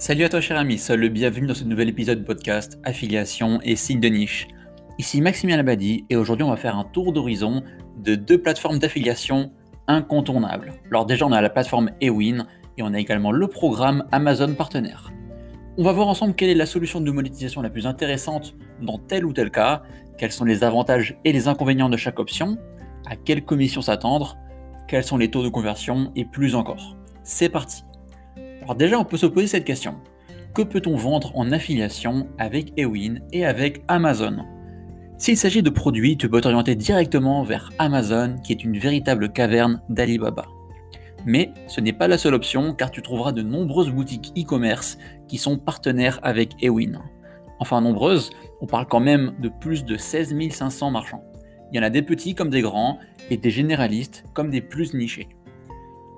Salut à toi cher ami, sois le bienvenu dans ce nouvel épisode de podcast Affiliation et signe de niche. Ici Maximien Labadi et aujourd'hui on va faire un tour d'horizon de deux plateformes d'affiliation incontournables. Alors déjà on a la plateforme Ewin et on a également le programme Amazon Partenaire. On va voir ensemble quelle est la solution de monétisation la plus intéressante dans tel ou tel cas, quels sont les avantages et les inconvénients de chaque option, à quelle commission s'attendre, quels sont les taux de conversion et plus encore. C'est parti Alors déjà on peut se poser cette question. Que peut-on vendre en affiliation avec Ewin et avec Amazon? S'il s'agit de produits, tu peux t'orienter directement vers Amazon qui est une véritable caverne d'Alibaba. Mais ce n'est pas la seule option car tu trouveras de nombreuses boutiques e-commerce qui sont partenaires avec Ewin. Enfin nombreuses, on parle quand même de plus de 16 500 marchands. Il y en a des petits comme des grands et des généralistes comme des plus nichés.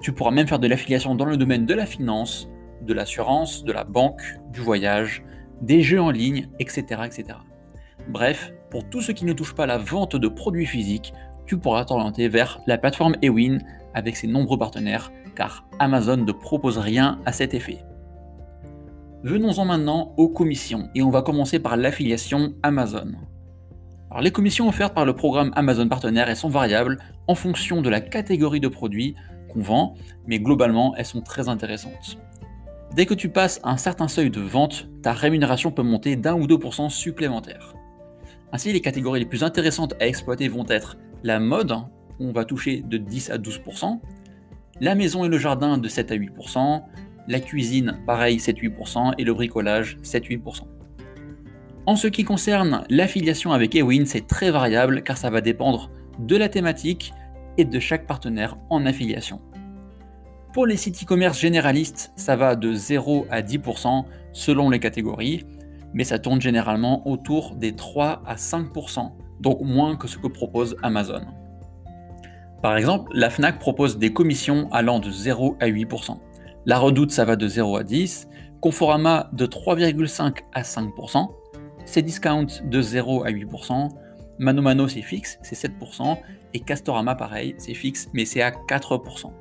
Tu pourras même faire de l'affiliation dans le domaine de la finance, de l'assurance, de la banque, du voyage, des jeux en ligne, etc., etc. Bref, pour tous ceux qui ne touchent pas la vente de produits physiques, tu pourras t'orienter vers la plateforme Ewin avec ses nombreux partenaires, car Amazon ne propose rien à cet effet. Venons-en maintenant aux commissions, et on va commencer par l'affiliation Amazon. Alors, les commissions offertes par le programme Amazon Partenaire sont variables en fonction de la catégorie de produits qu'on vend, mais globalement elles sont très intéressantes. Dès que tu passes un certain seuil de vente, ta rémunération peut monter d'un ou 2% supplémentaire. Ainsi, les catégories les plus intéressantes à exploiter vont être la mode, on va toucher de 10 à 12%, la maison et le jardin de 7 à 8%, la cuisine, pareil, 7-8%, et le bricolage, 7-8%. En ce qui concerne l'affiliation avec Ewin, c'est très variable car ça va dépendre de la thématique de chaque partenaire en affiliation. Pour les sites e-commerce généralistes, ça va de 0 à 10% selon les catégories, mais ça tourne généralement autour des 3 à 5%, donc moins que ce que propose Amazon. Par exemple, la FNAC propose des commissions allant de 0 à 8%. La Redoute, ça va de 0 à 10%, Conforama de 3,5 à 5%, Cdiscount de 0 à 8%, Mano Mano c'est fixe, c'est 7%, et Castorama pareil, c'est fixe, mais c'est à 4%.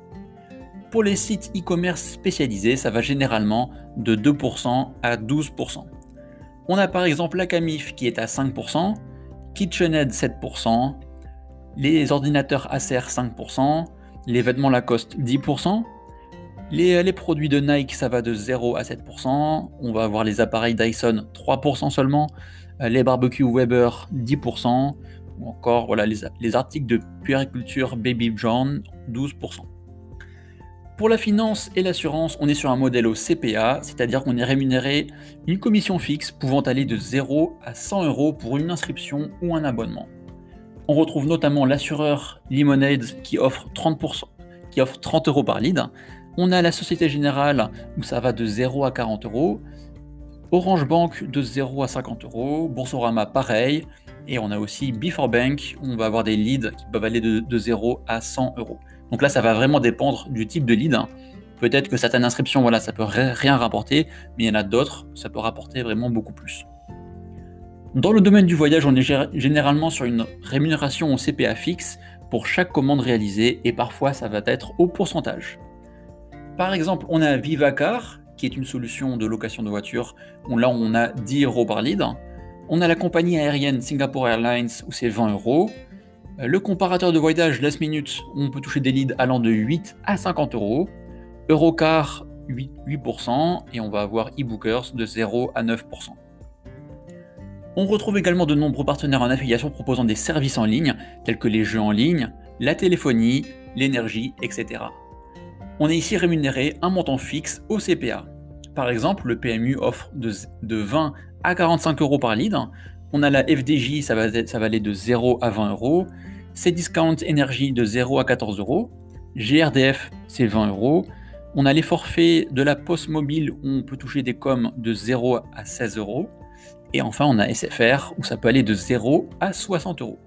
Pour les sites e-commerce spécialisés, ça va généralement de 2% à 12%. On a par exemple la Camif qui est à 5%, KitchenAid 7%, les ordinateurs Acer 5%, les vêtements Lacoste 10%, les, produits de Nike ça va de 0 à 7%, on va avoir les appareils Dyson 3% seulement, euh, les barbecues Weber 10%, ou encore voilà, les, les articles de puériculture Baby John 12%. Pour la finance et l'assurance, on est sur un modèle au CPA, c'est-à-dire qu'on est rémunéré une commission fixe pouvant aller de 0 à 100 euros pour une inscription ou un abonnement. On retrouve notamment l'assureur Lemonade qui offre 30%, qui offre 30 euros par lead. On a la Société Générale où ça va de 0 à 40 euros. Orange Bank de 0 à 50 euros. Boursorama pareil. Et on a aussi Before Bank on va avoir des leads qui peuvent aller de, 0 à 100 euros. Donc là, ça va vraiment dépendre du type de lead. Peut-être que certaines inscriptions, voilà, ça peut rien rapporter, mais il y en a d'autres, ça peut rapporter vraiment beaucoup plus. Dans le domaine du voyage, on est généralement sur une rémunération au CPA fixe pour chaque commande réalisée et parfois ça va être au pourcentage. Par exemple, on a Vivacar, qui est une solution de location de voiture, là on a 10 euros par lead. On a la compagnie aérienne Singapore Airlines où c'est 20 euros. Le comparateur de voyage Last Minute, où on peut toucher des leads allant de 8 à 50 euros. Eurocar, 8%, 8% et on va avoir eBookers de 0 à 9%. On retrouve également de nombreux partenaires en affiliation proposant des services en ligne, tels que les jeux en ligne, la téléphonie, l'énergie, etc. On est ici rémunéré un montant fixe au CPA. Par exemple, le PMU offre de, 20 à 45 euros par lead. On a la FDJ, ça va, ça va aller de 0 à 20 euros. Cdiscount énergie de 0 à 14 euros. GRDF, c'est 20 euros. On a les forfaits de la poste mobile où on peut toucher des coms de 0 à 16 euros. Et enfin, on a SFR où ça peut aller de 0 à 60 euros.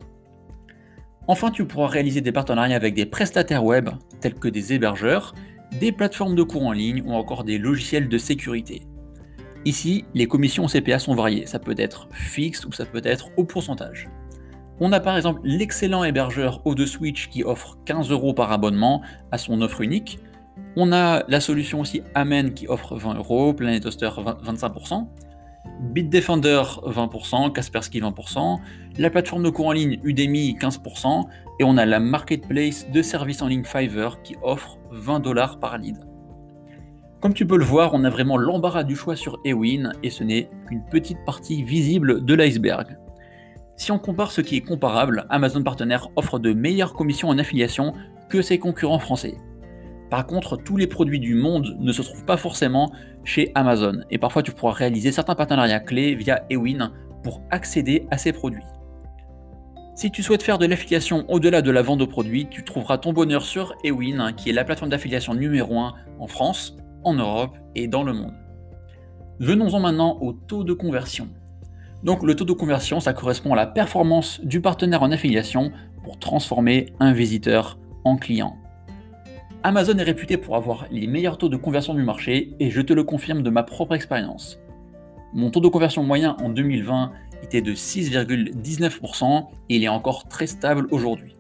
Enfin, tu pourras réaliser des partenariats avec des prestataires web tels que des hébergeurs, des plateformes de cours en ligne ou encore des logiciels de sécurité. Ici, les commissions CPA sont variées, ça peut être fixe ou ça peut être au pourcentage. On a par exemple l'excellent hébergeur O2Switch qui offre 15 euros par abonnement à son offre unique. On a la solution aussi Amen qui offre 20 euros, Planet Toaster 25%, Bitdefender 20%, Kaspersky 20%, la plateforme de cours en ligne Udemy 15%, et on a la marketplace de services en ligne Fiverr qui offre 20 dollars par lead. Comme tu peux le voir, on a vraiment l'embarras du choix sur Ewin et ce n'est qu'une petite partie visible de l'iceberg. Si on compare ce qui est comparable, Amazon Partenaire offre de meilleures commissions en affiliation que ses concurrents français. Par contre, tous les produits du monde ne se trouvent pas forcément chez Amazon et parfois tu pourras réaliser certains partenariats clés via Ewin pour accéder à ces produits. Si tu souhaites faire de l'affiliation au-delà de la vente de produits, tu trouveras ton bonheur sur Ewin, qui est la plateforme d'affiliation numéro 1 en France, en Europe et dans le monde. Venons-en maintenant au taux de conversion. Donc le taux de conversion, ça correspond à la performance du partenaire en affiliation pour transformer un visiteur en client. Amazon est réputé pour avoir les meilleurs taux de conversion du marché et je te le confirme de ma propre expérience. Mon taux de conversion moyen en 2020 était de 6,19% et il est encore très stable aujourd'hui.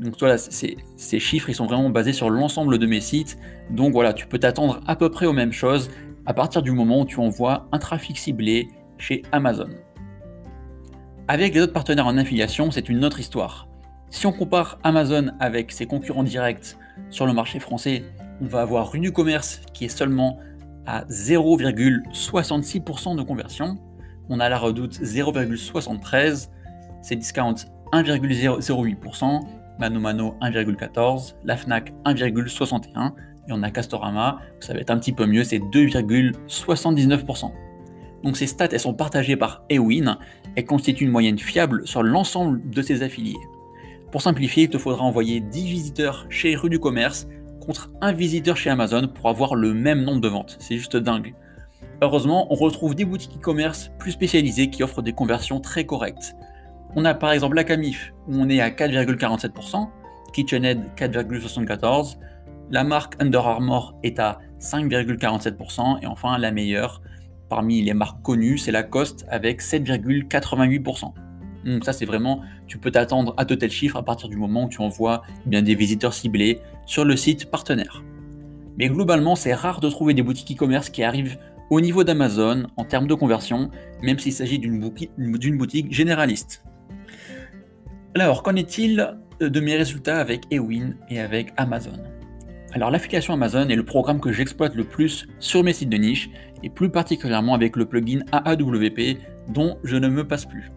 Donc voilà, ces, chiffres ils sont vraiment basés sur l'ensemble de mes sites. Donc voilà, tu peux t'attendre à peu près aux mêmes choses à partir du moment où tu envoies un trafic ciblé chez Amazon. Avec les autres partenaires en affiliation, c'est une autre histoire. Si on compare Amazon avec ses concurrents directs sur le marché français, on va avoir une commerce qui est seulement à 0,66% de conversion on a la redoute 0,73%, Cdiscount 1,08%, Mano Mano 1,14, la Fnac 1,61 et on a Castorama, ça va être un petit peu mieux, c'est 2,79%. Donc ces stats, elles sont partagées par Ewin et constituent une moyenne fiable sur l'ensemble de ses affiliés. Pour simplifier, il te faudra envoyer 10 visiteurs chez Rue du Commerce contre un visiteur chez Amazon pour avoir le même nombre de ventes. C'est juste dingue. Heureusement, on retrouve des boutiques e-commerce plus spécialisées qui offrent des conversions très correctes. On a par exemple la Camif où on est à 4,47%, KitchenAid 4,74%, la marque Under Armour est à 5,47% et enfin la meilleure parmi les marques connues, c'est Lacoste avec 7,88%. Donc ça c'est vraiment, tu peux t'attendre à de tels chiffres à partir du moment où tu envoies eh des visiteurs ciblés sur le site partenaire. Mais globalement, c'est rare de trouver des boutiques e-commerce qui arrivent au niveau d'Amazon en termes de conversion, même s'il s'agit d'une boutique, généraliste. Alors, qu'en est-il de mes résultats avec Ewin et avec Amazon? Alors, l'affiliation Amazon est le programme que j'exploite le plus sur mes sites de niche, et plus particulièrement avec le plugin AAWP dont je ne me passe plus.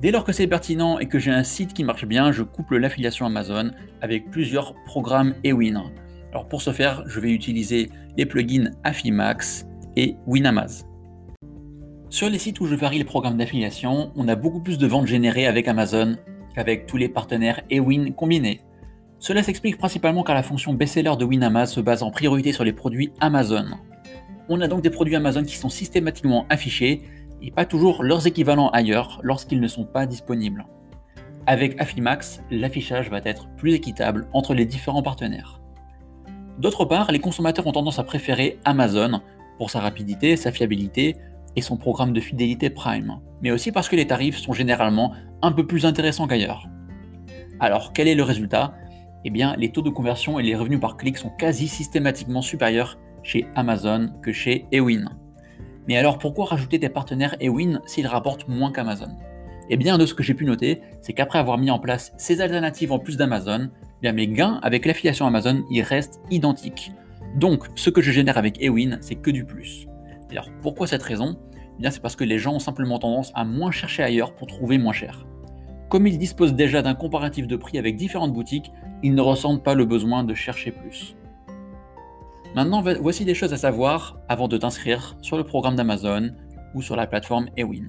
Dès lors que c'est pertinent et que j'ai un site qui marche bien, je couple l'affiliation Amazon avec plusieurs programmes Ewin. Alors pour ce faire, je vais utiliser les plugins Affimax, et Winamaz. Sur les sites où je varie les programmes d'affiliation, on a beaucoup plus de ventes générées avec Amazon qu'avec tous les partenaires et Win combinés. Cela s'explique principalement car la fonction best-seller de Winamaz se base en priorité sur les produits Amazon. On a donc des produits Amazon qui sont systématiquement affichés et pas toujours leurs équivalents ailleurs lorsqu'ils ne sont pas disponibles. Avec Affimax, l'affichage va être plus équitable entre les différents partenaires. D'autre part, les consommateurs ont tendance à préférer Amazon pour sa rapidité, sa fiabilité et son programme de fidélité Prime, mais aussi parce que les tarifs sont généralement un peu plus intéressants qu'ailleurs. Alors quel est le résultat? Eh bien les taux de conversion et les revenus par clic sont quasi systématiquement supérieurs chez Amazon que chez Ewin. Mais alors pourquoi rajouter des partenaires Ewin s'ils rapportent moins qu'Amazon? Eh bien de ce que j'ai pu noter, c'est qu'après avoir mis en place ces alternatives en plus d'Amazon, eh bien mes gains avec l'affiliation Amazon y restent identiques. Donc, ce que je génère avec Ewin, c'est que du plus. Alors, pourquoi cette raison? Eh bien, c'est parce que les gens ont simplement tendance à moins chercher ailleurs pour trouver moins cher. Comme ils disposent déjà d'un comparatif de prix avec différentes boutiques, ils ne ressentent pas le besoin de chercher plus. Maintenant, voici des choses à savoir avant de t'inscrire sur le programme d'Amazon ou sur la plateforme Ewin.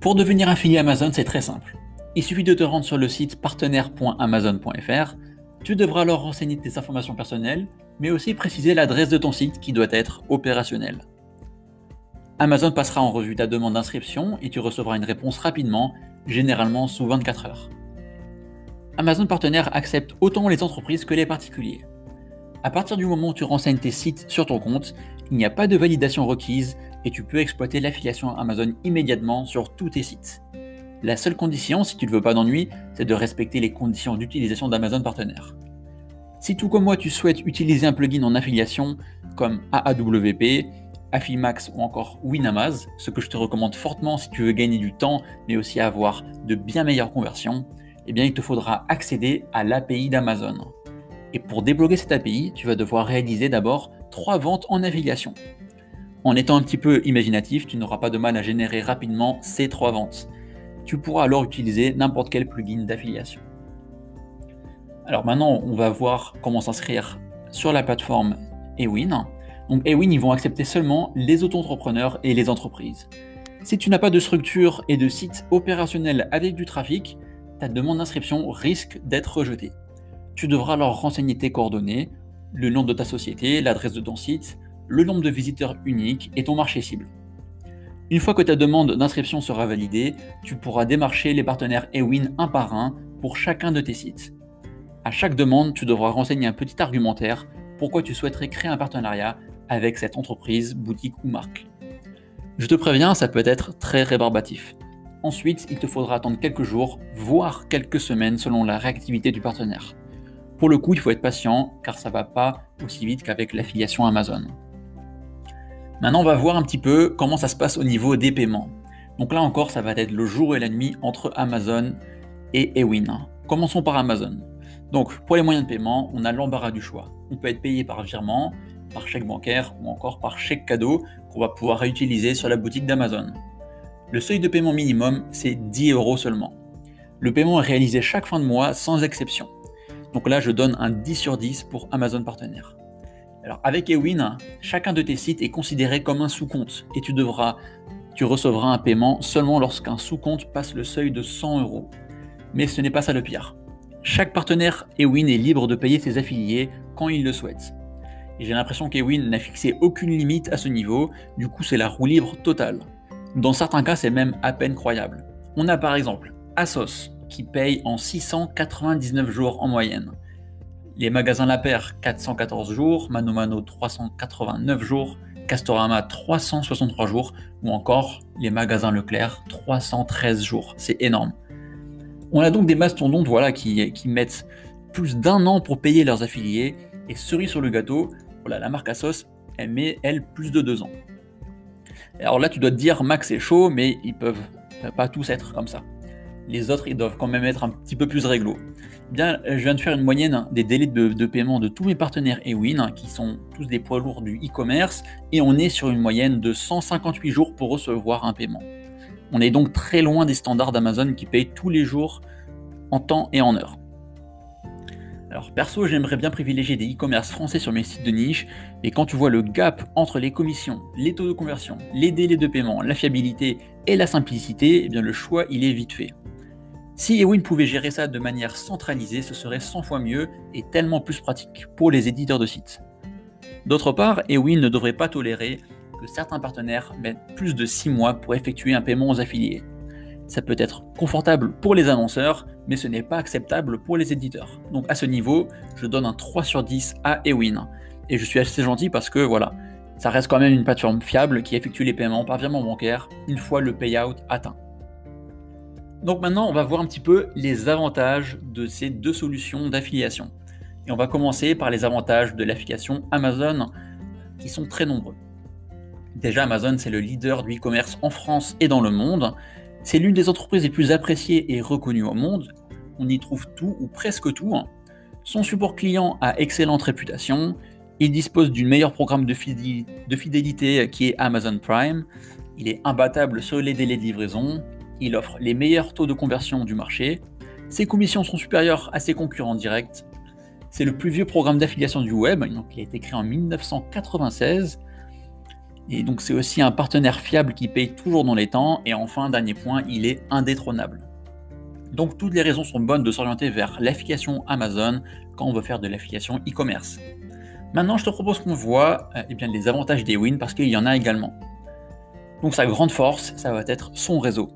Pour devenir affilié Amazon, c'est très simple. Il suffit de te rendre sur le site partenaire.amazon.fr. Tu devras alors renseigner tes informations personnelles mais aussi préciser l'adresse de ton site qui doit être opérationnelle. Amazon passera en revue ta demande d'inscription et tu recevras une réponse rapidement, généralement sous 24 heures. Amazon Partenaire accepte autant les entreprises que les particuliers. À partir du moment où tu renseignes tes sites sur ton compte, il n'y a pas de validation requise et tu peux exploiter l'affiliation Amazon immédiatement sur tous tes sites. La seule condition, si tu ne veux pas d'ennui, c'est de respecter les conditions d'utilisation d'Amazon Partenaire. Si tout comme moi tu souhaites utiliser un plugin en affiliation comme AAWP, Affimax ou encore Winamaz, ce que je te recommande fortement si tu veux gagner du temps mais aussi avoir de bien meilleures conversions, eh bien il te faudra accéder à l'API d'Amazon. Et pour débloquer cette API, tu vas devoir réaliser d'abord trois ventes en affiliation. En étant un petit peu imaginatif, tu n'auras pas de mal à générer rapidement ces trois ventes. Tu pourras alors utiliser n'importe quel plugin d'affiliation. Alors maintenant, on va voir comment s'inscrire sur la plateforme Ewin. Donc Ewin, ils vont accepter seulement les auto-entrepreneurs et les entreprises. Si tu n'as pas de structure et de site opérationnel avec du trafic, ta demande d'inscription risque d'être rejetée. Tu devras alors renseigner tes coordonnées, le nom de ta société, l'adresse de ton site, le nombre de visiteurs uniques et ton marché cible. Une fois que ta demande d'inscription sera validée, tu pourras démarcher les partenaires Ewin un par un pour chacun de tes sites. À chaque demande, tu devras renseigner un petit argumentaire pourquoi tu souhaiterais créer un partenariat avec cette entreprise, boutique ou marque. Je te préviens, ça peut être très rébarbatif. Ensuite, il te faudra attendre quelques jours, voire quelques semaines selon la réactivité du partenaire. Pour le coup, il faut être patient car ça va pas aussi vite qu'avec l'affiliation Amazon. Maintenant, on va voir un petit peu comment ça se passe au niveau des paiements. Donc là encore, ça va être le jour et la nuit entre Amazon et Ewin. Commençons par Amazon. Donc, pour les moyens de paiement, on a l'embarras du choix. On peut être payé par virement, par chèque bancaire ou encore par chèque cadeau qu'on va pouvoir réutiliser sur la boutique d'Amazon. Le seuil de paiement minimum, c'est 10 euros seulement. Le paiement est réalisé chaque fin de mois sans exception. Donc là, je donne un 10 sur 10 pour Amazon Partenaire. Alors avec Ewin, chacun de tes sites est considéré comme un sous-compte et tu devras, tu recevras un paiement seulement lorsqu'un sous-compte passe le seuil de 100 euros. Mais ce n'est pas ça le pire. Chaque partenaire Ewin est libre de payer ses affiliés quand il le souhaite. J'ai l'impression qu'Ewin n'a fixé aucune limite à ce niveau, du coup c'est la roue libre totale. Dans certains cas c'est même à peine croyable. On a par exemple Asos qui paye en 699 jours en moyenne. Les magasins La Paire 414 jours, Mano Mano 389 jours, Castorama 363 jours ou encore les magasins Leclerc 313 jours. C'est énorme. On a donc des mastodontes voilà, qui, mettent plus d'un an pour payer leurs affiliés, et cerise sur le gâteau, voilà, la marque Asos, elle met, elle, plus de deux ans. Alors là, tu dois te dire, Max est chaud, mais ils peuvent pas tous être comme ça. Les autres, ils doivent quand même être un petit peu plus réglo. Bien, je viens de faire une moyenne des délais de, paiement de tous mes partenaires Ewin, qui sont tous des poids lourds du e-commerce, et on est sur une moyenne de 158 jours pour recevoir un paiement. On est donc très loin des standards d'Amazon qui payent tous les jours en temps et en heure. Alors perso, j'aimerais bien privilégier des e-commerce français sur mes sites de niche, mais quand tu vois le gap entre les commissions, les taux de conversion, les délais de paiement, la fiabilité et la simplicité, eh bien le choix il est vite fait. Si Ewin pouvait gérer ça de manière centralisée, ce serait 100 fois mieux et tellement plus pratique pour les éditeurs de sites. D'autre part, Ewin ne devrait pas tolérer certains partenaires mettent plus de 6 mois pour effectuer un paiement aux affiliés. Ça peut être confortable pour les annonceurs, mais ce n'est pas acceptable pour les éditeurs. Donc à ce niveau, je donne un 3 sur 10 à Ewin. Et je suis assez gentil parce que voilà, ça reste quand même une plateforme fiable qui effectue les paiements par virement bancaire une fois le payout atteint. Donc maintenant, on va voir un petit peu les avantages de ces deux solutions d'affiliation. Et on va commencer par les avantages de l'affiliation Amazon qui sont très nombreux. Déjà, Amazon, c'est le leader du e-commerce en France et dans le monde. C'est l'une des entreprises les plus appréciées et reconnues au monde. On y trouve tout ou presque tout. Son support client a excellente réputation. Il dispose d'une meilleure programme de, fidélité qui est Amazon Prime. Il est imbattable sur les délais de livraison. Il offre les meilleurs taux de conversion du marché. Ses commissions sont supérieures à ses concurrents directs. C'est le plus vieux programme d'affiliation du web, donc il a été créé en 1996. Et donc c'est aussi un partenaire fiable qui paye toujours dans les temps. Et enfin, dernier point, il est indétrônable. Donc toutes les raisons sont bonnes de s'orienter vers l'affiliation Amazon quand on veut faire de l'affiliation e-commerce. Maintenant, je te propose qu'on voit euh, eh bien, les avantages des wins parce qu'il y en a également. Donc sa grande force, ça va être son réseau.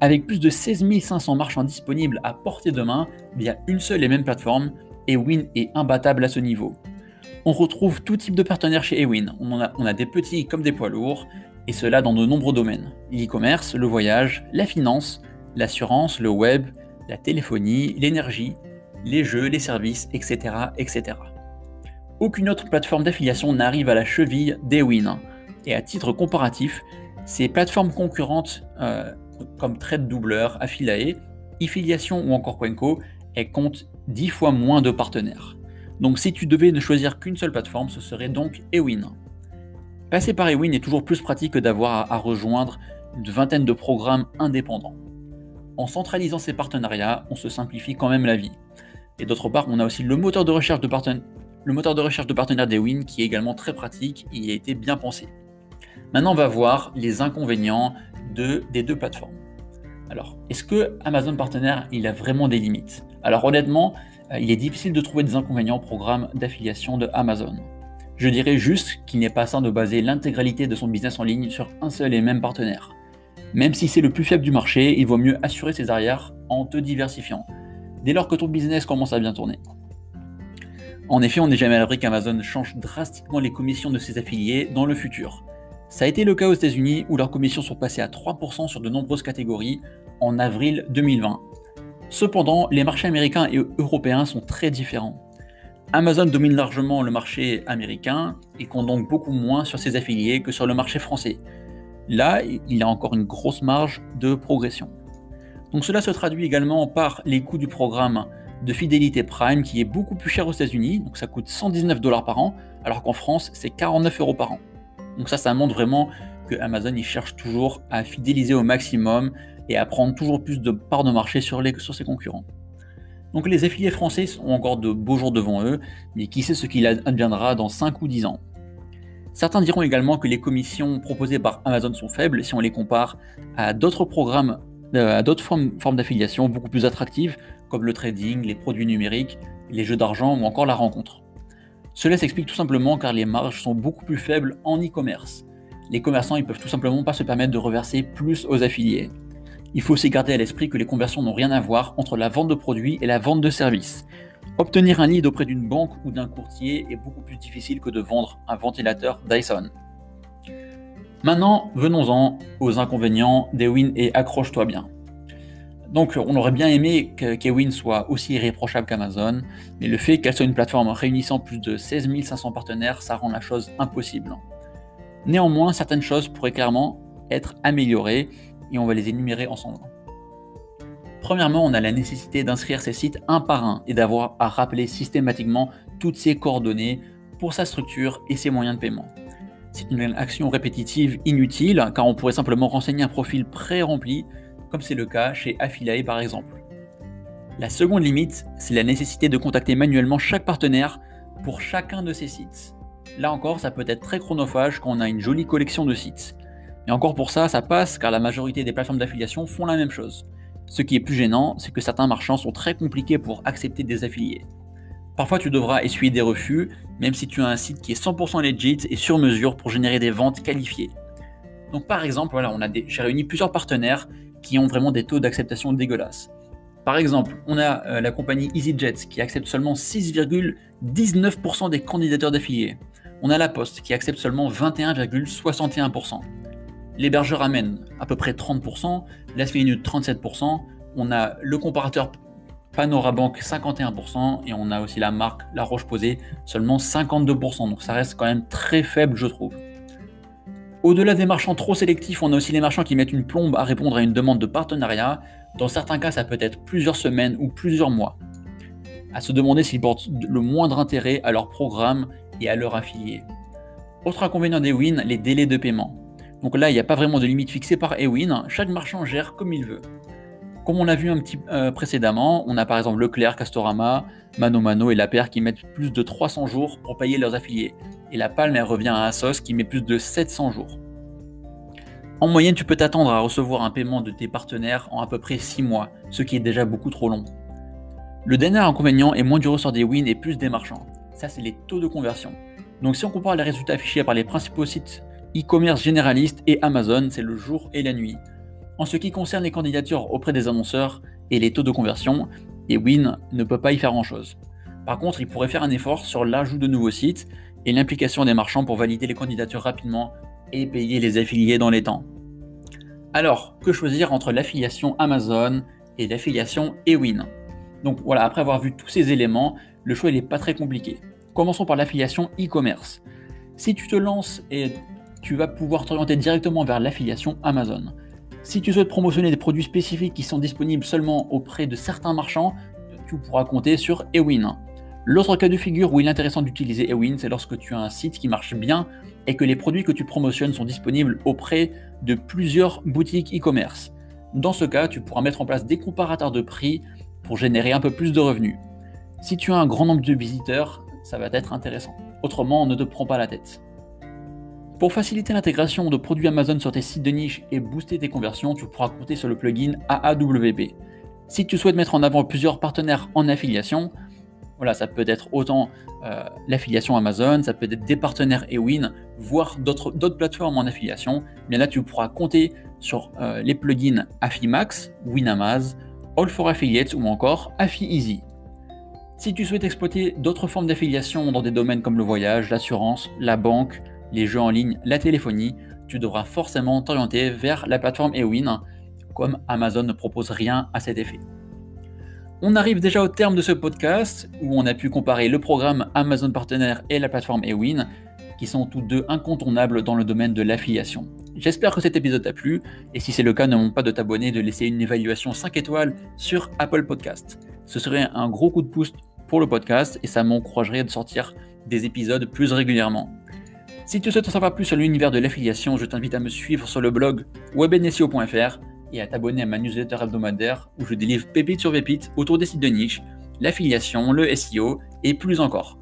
Avec plus de 16 500 marchands disponibles à portée de main via une seule et même plateforme, Ewin est imbattable à ce niveau. On retrouve tout type de partenaires chez Ewin. On, a, des petits comme des poids lourds, et cela dans de nombreux domaines. L'e-commerce, le voyage, la finance, l'assurance, le web, la téléphonie, l'énergie, les jeux, les services, etc. etc. Aucune autre plateforme d'affiliation n'arrive à la cheville d'Ewin. Et à titre comparatif, ces plateformes concurrentes euh, comme Trade Doubleur, Affiliate, Affiliation ou encore Quenco, elles comptent 10 fois moins de partenaires. Donc si tu devais ne choisir qu'une seule plateforme, ce serait donc Ewin. Passer par Ewin est toujours plus pratique que d'avoir à rejoindre une vingtaine de programmes indépendants. En centralisant ces partenariats, on se simplifie quand même la vie. Et d'autre part, on a aussi le moteur de recherche de, le moteur de recherche de partenaires d'Ewin qui est également très pratique et a été bien pensé. Maintenant, on va voir les inconvénients de, des deux plateformes. Alors, est-ce que Amazon Partenaire, il a vraiment des limites? Alors honnêtement, il est difficile de trouver des inconvénients au programme d'affiliation de Amazon. Je dirais juste qu'il n'est pas sain de baser l'intégralité de son business en ligne sur un seul et même partenaire. Même si c'est le plus faible du marché, il vaut mieux assurer ses arrières en te diversifiant, dès lors que ton business commence à bien tourner. En effet, on n'est jamais à l'abri qu'Amazon change drastiquement les commissions de ses affiliés dans le futur. Ça a été le cas aux États-Unis où leurs commissions sont passées à 3% sur de nombreuses catégories en avril 2020. Cependant, les marchés américains et européens sont très différents. Amazon domine largement le marché américain et compte donc beaucoup moins sur ses affiliés que sur le marché français. Là, il a encore une grosse marge de progression. Donc cela se traduit également par les coûts du programme de fidélité Prime qui est beaucoup plus cher aux États-Unis, donc ça coûte 119 dollars par an, alors qu'en France c'est 49 euros par an. Donc ça, ça montre vraiment Amazon il cherche toujours à fidéliser au maximum et à prendre toujours plus de parts de marché sur, les, sur ses concurrents. Donc les affiliés français ont encore de beaux jours devant eux, mais qui sait ce qu'il adviendra dans 5 ou 10 ans? Certains diront également que les commissions proposées par Amazon sont faibles si on les compare à d'autres programmes, euh, à d'autres formes d'affiliation beaucoup plus attractives, comme le trading, les produits numériques, les jeux d'argent ou encore la rencontre. Cela s'explique tout simplement car les marges sont beaucoup plus faibles en e-commerce. Les commerçants ils peuvent tout simplement pas se permettre de reverser plus aux affiliés. Il faut aussi garder à l'esprit que les conversions n'ont rien à voir entre la vente de produits et la vente de services. Obtenir un lead auprès d'une banque ou d'un courtier est beaucoup plus difficile que de vendre un ventilateur Dyson. Maintenant, venons-en aux inconvénients d'Ewin et accroche-toi bien. Donc on aurait bien aimé que Kewin soit aussi irréprochable qu'Amazon, mais le fait qu'elle soit une plateforme réunissant plus de 16 500 partenaires, ça rend la chose impossible. Néanmoins, certaines choses pourraient clairement être améliorées et on va les énumérer ensemble. Premièrement, on a la nécessité d'inscrire ces sites un par un et d'avoir à rappeler systématiquement toutes ces coordonnées pour sa structure et ses moyens de paiement. C'est une action répétitive inutile car on pourrait simplement renseigner un profil pré-rempli comme c'est le cas chez Affiliate par exemple. La seconde limite, c'est la nécessité de contacter manuellement chaque partenaire pour chacun de ces sites. Là encore, ça peut être très chronophage quand on a une jolie collection de sites. Et encore pour ça, ça passe car la majorité des plateformes d'affiliation font la même chose. Ce qui est plus gênant, c'est que certains marchands sont très compliqués pour accepter des affiliés. Parfois, tu devras essuyer des refus, même si tu as un site qui est 100% legit et sur mesure pour générer des ventes qualifiées. Donc, par exemple, voilà, on a j'ai réuni plusieurs partenaires qui ont vraiment des taux d'acceptation dégueulasses. Par exemple, on a euh, la compagnie EasyJet qui accepte seulement 6,19% des candidatures d'affiliés. On a la Poste qui accepte seulement 21,61%. L'hébergeur amène à peu près 30%, la 37%. On a le comparateur Panorabank 51% et on a aussi la marque La Roche-Posay seulement 52%. Donc ça reste quand même très faible, je trouve. Au-delà des marchands trop sélectifs, on a aussi les marchands qui mettent une plombe à répondre à une demande de partenariat. Dans certains cas, ça peut être plusieurs semaines ou plusieurs mois. À se demander s'ils portent le moindre intérêt à leur programme et à leur affiliés. Autre inconvénient d'Ewin, les délais de paiement. Donc là, il n'y a pas vraiment de limite fixée par Ewin, chaque marchand gère comme il veut. Comme on l'a vu un petit euh, précédemment, on a par exemple Leclerc, Castorama, Mano Mano et La Paire qui mettent plus de 300 jours pour payer leurs affiliés et la palme elle revient à Asos qui met plus de 700 jours. En moyenne, tu peux t'attendre à recevoir un paiement de tes partenaires en à peu près 6 mois, ce qui est déjà beaucoup trop long. Le dernier inconvénient est moins du ressort des wins et plus des marchands. Ça, c'est les taux de conversion. Donc si on compare les résultats affichés par les principaux sites e-commerce généralistes et Amazon, c'est le jour et la nuit. En ce qui concerne les candidatures auprès des annonceurs et les taux de conversion, Ewin ne peut pas y faire grand-chose. Par contre, il pourrait faire un effort sur l'ajout de nouveaux sites et l'implication des marchands pour valider les candidatures rapidement et payer les affiliés dans les temps. Alors, que choisir entre l'affiliation Amazon et l'affiliation Ewin? Donc voilà, après avoir vu tous ces éléments, le choix n'est pas très compliqué. Commençons par l'affiliation e-commerce. Si tu te lances et tu vas pouvoir t'orienter directement vers l'affiliation Amazon. Si tu souhaites promotionner des produits spécifiques qui sont disponibles seulement auprès de certains marchands, tu pourras compter sur Ewin. L'autre cas de figure où il est intéressant d'utiliser Ewin, c'est lorsque tu as un site qui marche bien et que les produits que tu promotionnes sont disponibles auprès de plusieurs boutiques e-commerce. Dans ce cas, tu pourras mettre en place des comparateurs de prix pour générer un peu plus de revenus. Si tu as un grand nombre de visiteurs, ça va être intéressant. Autrement, ne te prends pas la tête. Pour faciliter l'intégration de produits Amazon sur tes sites de niche et booster tes conversions, tu pourras compter sur le plugin AAWP. Si tu souhaites mettre en avant plusieurs partenaires en affiliation, voilà, ça peut être autant euh, l'affiliation Amazon, ça peut être des partenaires Ewin, voire d'autres plateformes en affiliation. Mais là, tu pourras compter sur euh, les plugins Affimax, Winamaz, All for Affiliates ou encore AffiEasy. Si tu souhaites exploiter d'autres formes d'affiliation dans des domaines comme le voyage, l'assurance, la banque, les jeux en ligne, la téléphonie, tu devras forcément t'orienter vers la plateforme Ewin, comme Amazon ne propose rien à cet effet. On arrive déjà au terme de ce podcast où on a pu comparer le programme Amazon Partenaire et la plateforme Ewin, qui sont tous deux incontournables dans le domaine de l'affiliation. J'espère que cet épisode t'a plu, et si c'est le cas, ne manque pas de t'abonner et de laisser une évaluation 5 étoiles sur Apple Podcast. Ce serait un gros coup de pouce pour le podcast et ça m'encouragerait de sortir des épisodes plus régulièrement. Si tu souhaites en savoir plus sur l'univers de l'affiliation, je t'invite à me suivre sur le blog webnseo.fr et à t'abonner à ma newsletter hebdomadaire où je délivre pépite sur pépite autour des sites de niche, l'affiliation, le SEO et plus encore.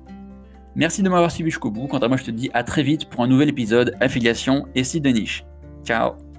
Merci de m'avoir suivi jusqu'au bout. Quant à moi, je te dis à très vite pour un nouvel épisode affiliation et site de niche. Ciao